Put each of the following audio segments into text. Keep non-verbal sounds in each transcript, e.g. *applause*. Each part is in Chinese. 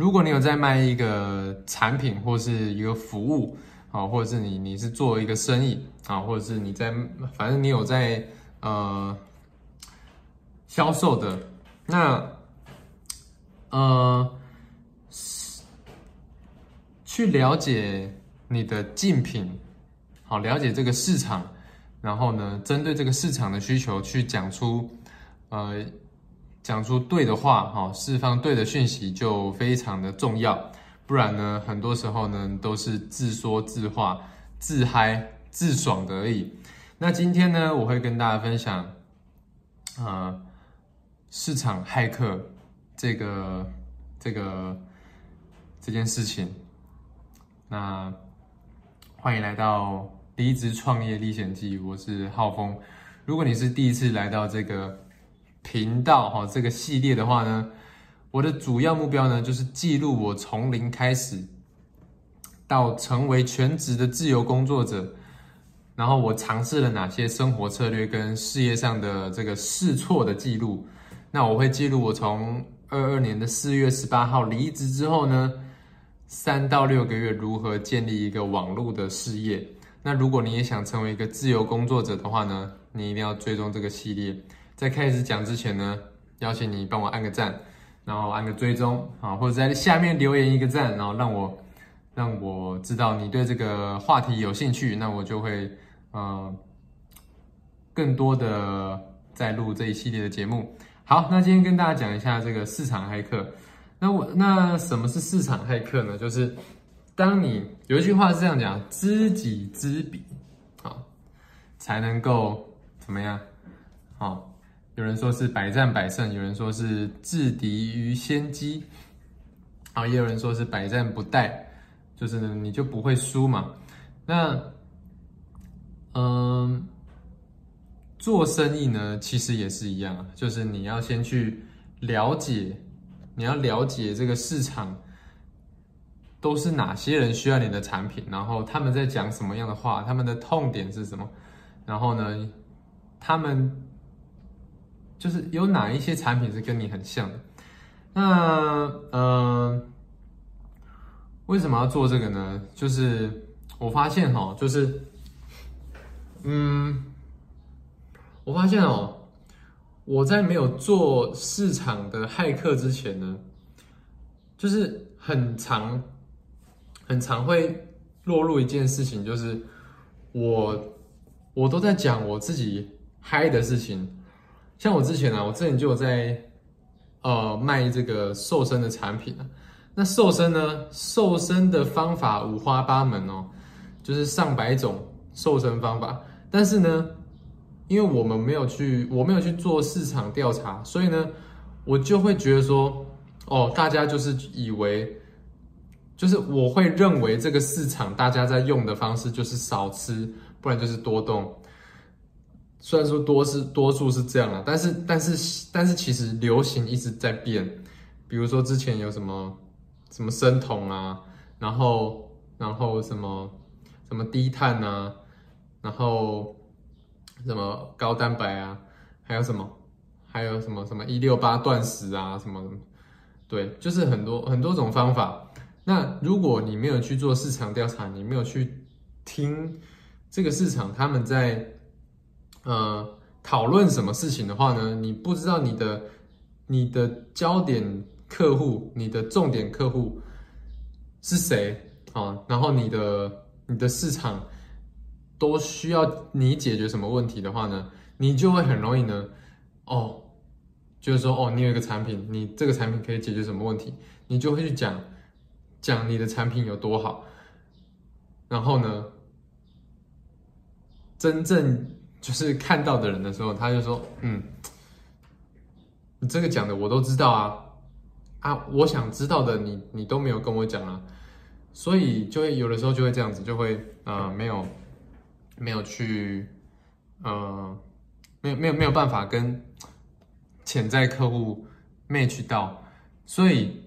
如果你有在卖一个产品或是一个服务，啊，或者是你你是做一个生意啊，或者是你在反正你有在呃销售的，那呃去了解你的竞品，好了解这个市场，然后呢，针对这个市场的需求去讲出呃。讲出对的话，哈，释放对的讯息就非常的重要。不然呢，很多时候呢都是自说自话、自嗨、自爽的而已。那今天呢，我会跟大家分享，呃，市场骇客这个这个这件事情。那欢迎来到离职创业历险记，我是浩峰。如果你是第一次来到这个。频道哈，这个系列的话呢，我的主要目标呢，就是记录我从零开始到成为全职的自由工作者，然后我尝试了哪些生活策略跟事业上的这个试错的记录。那我会记录我从二二年的四月十八号离职之后呢，三到六个月如何建立一个网络的事业。那如果你也想成为一个自由工作者的话呢，你一定要追踪这个系列。在开始讲之前呢，邀请你帮我按个赞，然后按个追踪啊，或者在下面留言一个赞，然后让我让我知道你对这个话题有兴趣，那我就会呃更多的在录这一系列的节目。好，那今天跟大家讲一下这个市场骇客。那我那什么是市场骇客呢？就是当你有一句话是这样讲：知己知彼，啊，才能够怎么样？好。有人说是百战百胜，有人说是制敌于先机，啊，也有人说是百战不殆，就是你就不会输嘛。那，嗯，做生意呢，其实也是一样，就是你要先去了解，你要了解这个市场都是哪些人需要你的产品，然后他们在讲什么样的话，他们的痛点是什么，然后呢，他们。就是有哪一些产品是跟你很像的？那呃，为什么要做这个呢？就是我发现哈，就是嗯，我发现哦，我在没有做市场的骇客之前呢，就是很常很常会落入一件事情，就是我我都在讲我自己嗨的事情。像我之前啊，我之前就有在，呃，卖这个瘦身的产品啊。那瘦身呢，瘦身的方法五花八门哦，就是上百种瘦身方法。但是呢，因为我们没有去，我没有去做市场调查，所以呢，我就会觉得说，哦，大家就是以为，就是我会认为这个市场大家在用的方式就是少吃，不然就是多动。虽然说多是多数是这样啊，但是但是但是其实流行一直在变，比如说之前有什么什么生酮啊，然后然后什么什么低碳啊，然后什么高蛋白啊，还有什么还有什么什么一六八断食啊什么什么，对，就是很多很多种方法。那如果你没有去做市场调查，你没有去听这个市场他们在。呃，讨论什么事情的话呢？你不知道你的你的焦点客户、你的重点客户是谁啊？然后你的你的市场都需要你解决什么问题的话呢？你就会很容易呢，哦，就是说哦，你有一个产品，你这个产品可以解决什么问题？你就会去讲讲你的产品有多好，然后呢，真正。就是看到的人的时候，他就说：“嗯，你这个讲的我都知道啊，啊，我想知道的你你都没有跟我讲啊，所以就会有的时候就会这样子，就会呃没有没有去呃没有没有没有办法跟潜在客户 match 到，所以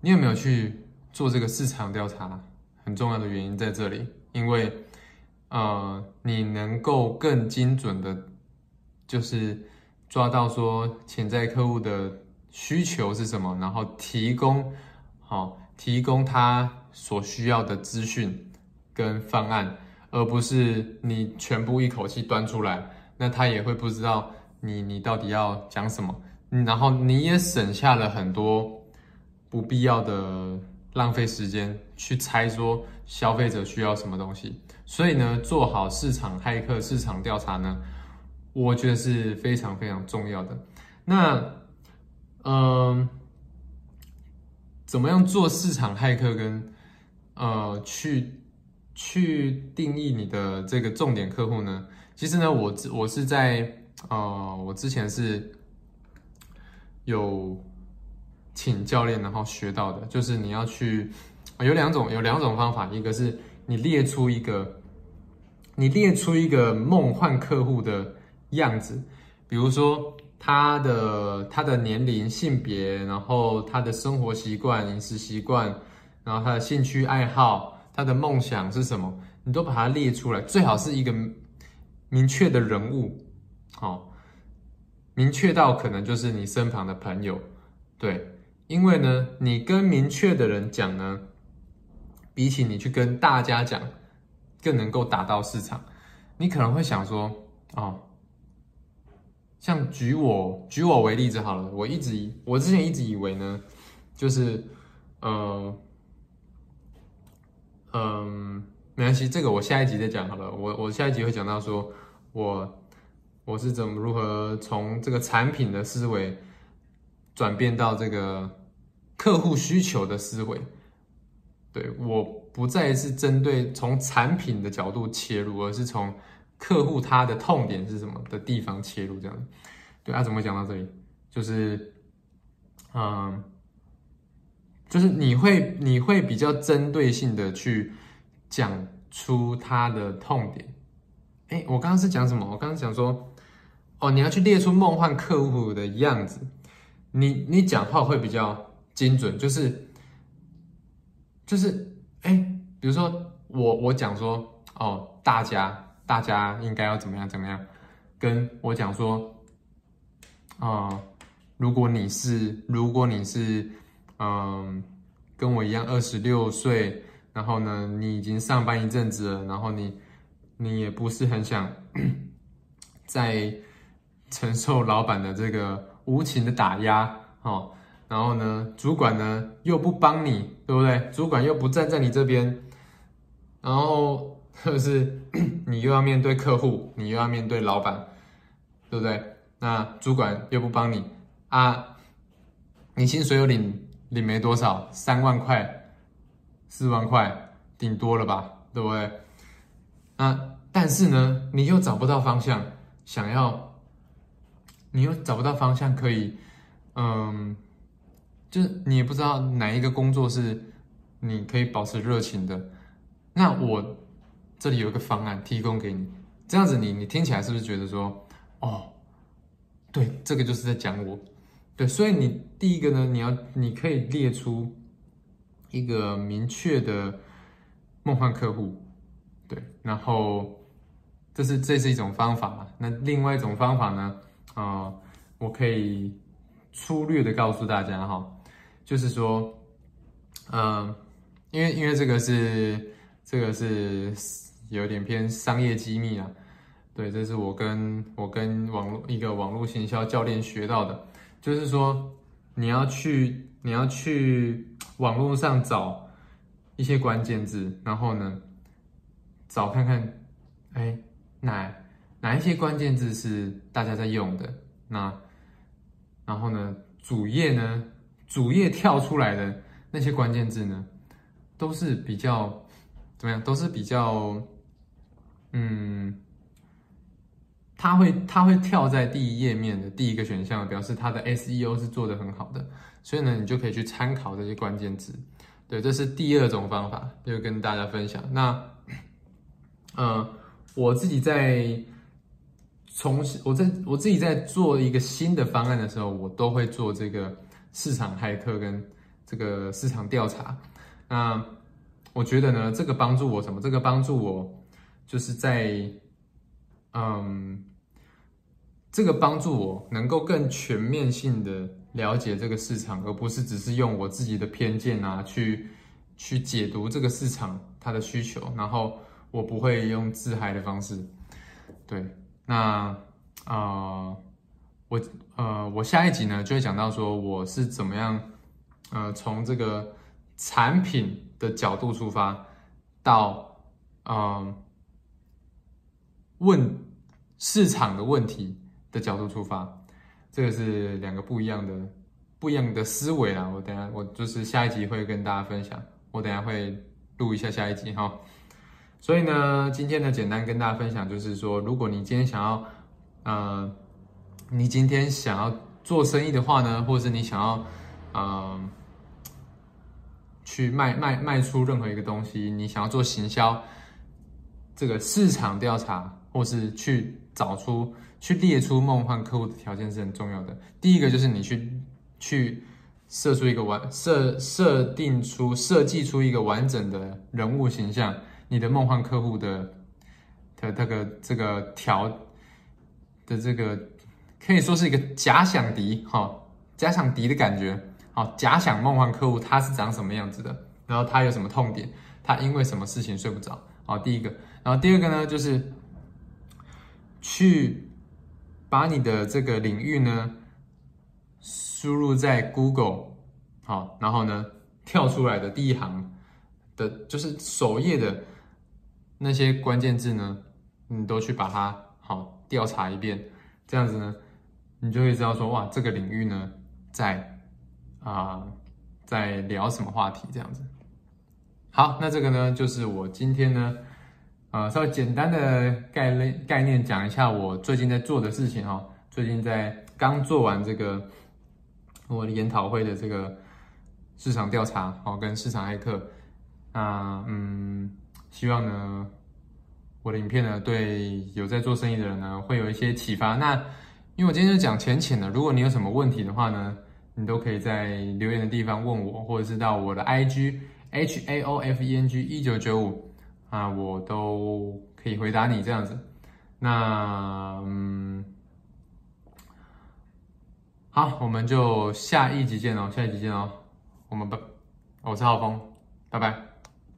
你有没有去做这个市场调查？很重要的原因在这里，因为。”呃，你能够更精准的，就是抓到说潜在客户的需求是什么，然后提供好，提供他所需要的资讯跟方案，而不是你全部一口气端出来，那他也会不知道你你到底要讲什么，然后你也省下了很多不必要的浪费时间去猜说消费者需要什么东西。所以呢，做好市场骇客市场调查呢，我觉得是非常非常重要的。那，嗯。怎么样做市场骇客跟呃去去定义你的这个重点客户呢？其实呢，我我是在呃我之前是有请教练然后学到的，就是你要去有两种有两种方法，一个是你列出一个你列出一个梦幻客户的样子，比如说。他的他的年龄、性别，然后他的生活习惯、饮食习惯，然后他的兴趣爱好、他的梦想是什么，你都把它列出来。最好是一个明确的人物，好，明确到可能就是你身旁的朋友，对，因为呢，你跟明确的人讲呢，比起你去跟大家讲，更能够达到市场。你可能会想说，哦。像举我举我为例子好了，我一直我之前一直以为呢，就是呃嗯没关系，这个我下一集再讲好了。我我下一集会讲到说，我我是怎么如何从这个产品的思维转变到这个客户需求的思维。对，我不再是针对从产品的角度切入，而是从。客户他的痛点是什么的地方切入这样，对啊，怎么讲到这里？就是，嗯，就是你会你会比较针对性的去讲出他的痛点。哎，我刚刚是讲什么？我刚刚讲说，哦，你要去列出梦幻客户的样子，你你讲话会比较精准，就是就是哎，比如说我我讲说，哦，大家。大家应该要怎么样？怎么样？跟我讲说，啊，如果你是，如果你是，嗯，跟我一样二十六岁，然后呢，你已经上班一阵子了，然后你，你也不是很想在承受老板的这个无情的打压，哦，然后呢，主管呢又不帮你，对不对？主管又不站在你这边，然后。*laughs* 就是 *coughs* 你又要面对客户，你又要面对老板，对不对？那主管又不帮你啊，你薪水又领领没多少，三万块、四万块，顶多了吧，对不对？那但是呢，你又找不到方向，想要，你又找不到方向可以，嗯，就是你也不知道哪一个工作是你可以保持热情的，那我。这里有一个方案提供给你，这样子你你听起来是不是觉得说，哦，对，这个就是在讲我，对，所以你第一个呢，你要你可以列出一个明确的梦幻客户，对，然后这是这是一种方法嘛？那另外一种方法呢，啊，我可以粗略的告诉大家哈，就是说，嗯，因为因为这个是这个是。有点偏商业机密啊，对，这是我跟我跟网络一个网络行销教练学到的，就是说你要去你要去网络上找一些关键字，然后呢找看看，哎哪哪一些关键字是大家在用的，那然后呢主页呢主页跳出来的那些关键字呢都是比较怎么样，都是比较。嗯，它会它会跳在第一页面的第一个选项，表示它的 SEO 是做的很好的，所以呢，你就可以去参考这些关键字。对，这是第二种方法，就跟大家分享。那，呃，我自己在重新我在我自己在做一个新的方案的时候，我都会做这个市场骇客跟这个市场调查。那我觉得呢，这个帮助我什么？这个帮助我。就是在，嗯，这个帮助我能够更全面性的了解这个市场，而不是只是用我自己的偏见啊去去解读这个市场它的需求，然后我不会用自嗨的方式。对，那啊，我呃，我下一集呢就会讲到说我是怎么样呃从这个产品的角度出发，到嗯问市场的问题的角度出发。这个是两个不一样的、不一样的思维啦。我等下我就是下一集会跟大家分享，我等下会录一下下一集哈。所以呢，今天呢简单跟大家分享，就是说，如果你今天想要，呃，你今天想要做生意的话呢，或者是你想要，嗯，去卖卖卖出任何一个东西，你想要做行销，这个市场调查，或是去找出。去列出梦幻客户的条件是很重要的。第一个就是你去去设出一个完设设定出设计出一个完整的人物形象，你的梦幻客户的的这个这个条的这个可以说是一个假想敌哈，假想敌的感觉，好，假想梦幻客户他是长什么样子的，然后他有什么痛点，他因为什么事情睡不着，好，第一个，然后第二个呢就是去。把你的这个领域呢输入在 Google，好，然后呢跳出来的第一行的，就是首页的那些关键字呢，你都去把它好调查一遍，这样子呢，你就会知道说，哇，这个领域呢在啊在聊什么话题这样子。好，那这个呢就是我今天呢。啊，稍微简单的概念概念讲一下我最近在做的事情哈。最近在刚做完这个我的研讨会的这个市场调查哦，跟市场骇客。那嗯，希望呢我的影片呢对有在做生意的人呢会有一些启发。那因为我今天就讲浅浅的，如果你有什么问题的话呢，你都可以在留言的地方问我，或者是到我的 IG H A O F E N G 一九九五。啊，我都可以回答你这样子。那嗯，好，我们就下一集见哦，下一集见哦。我们拜，我是浩峰，拜拜。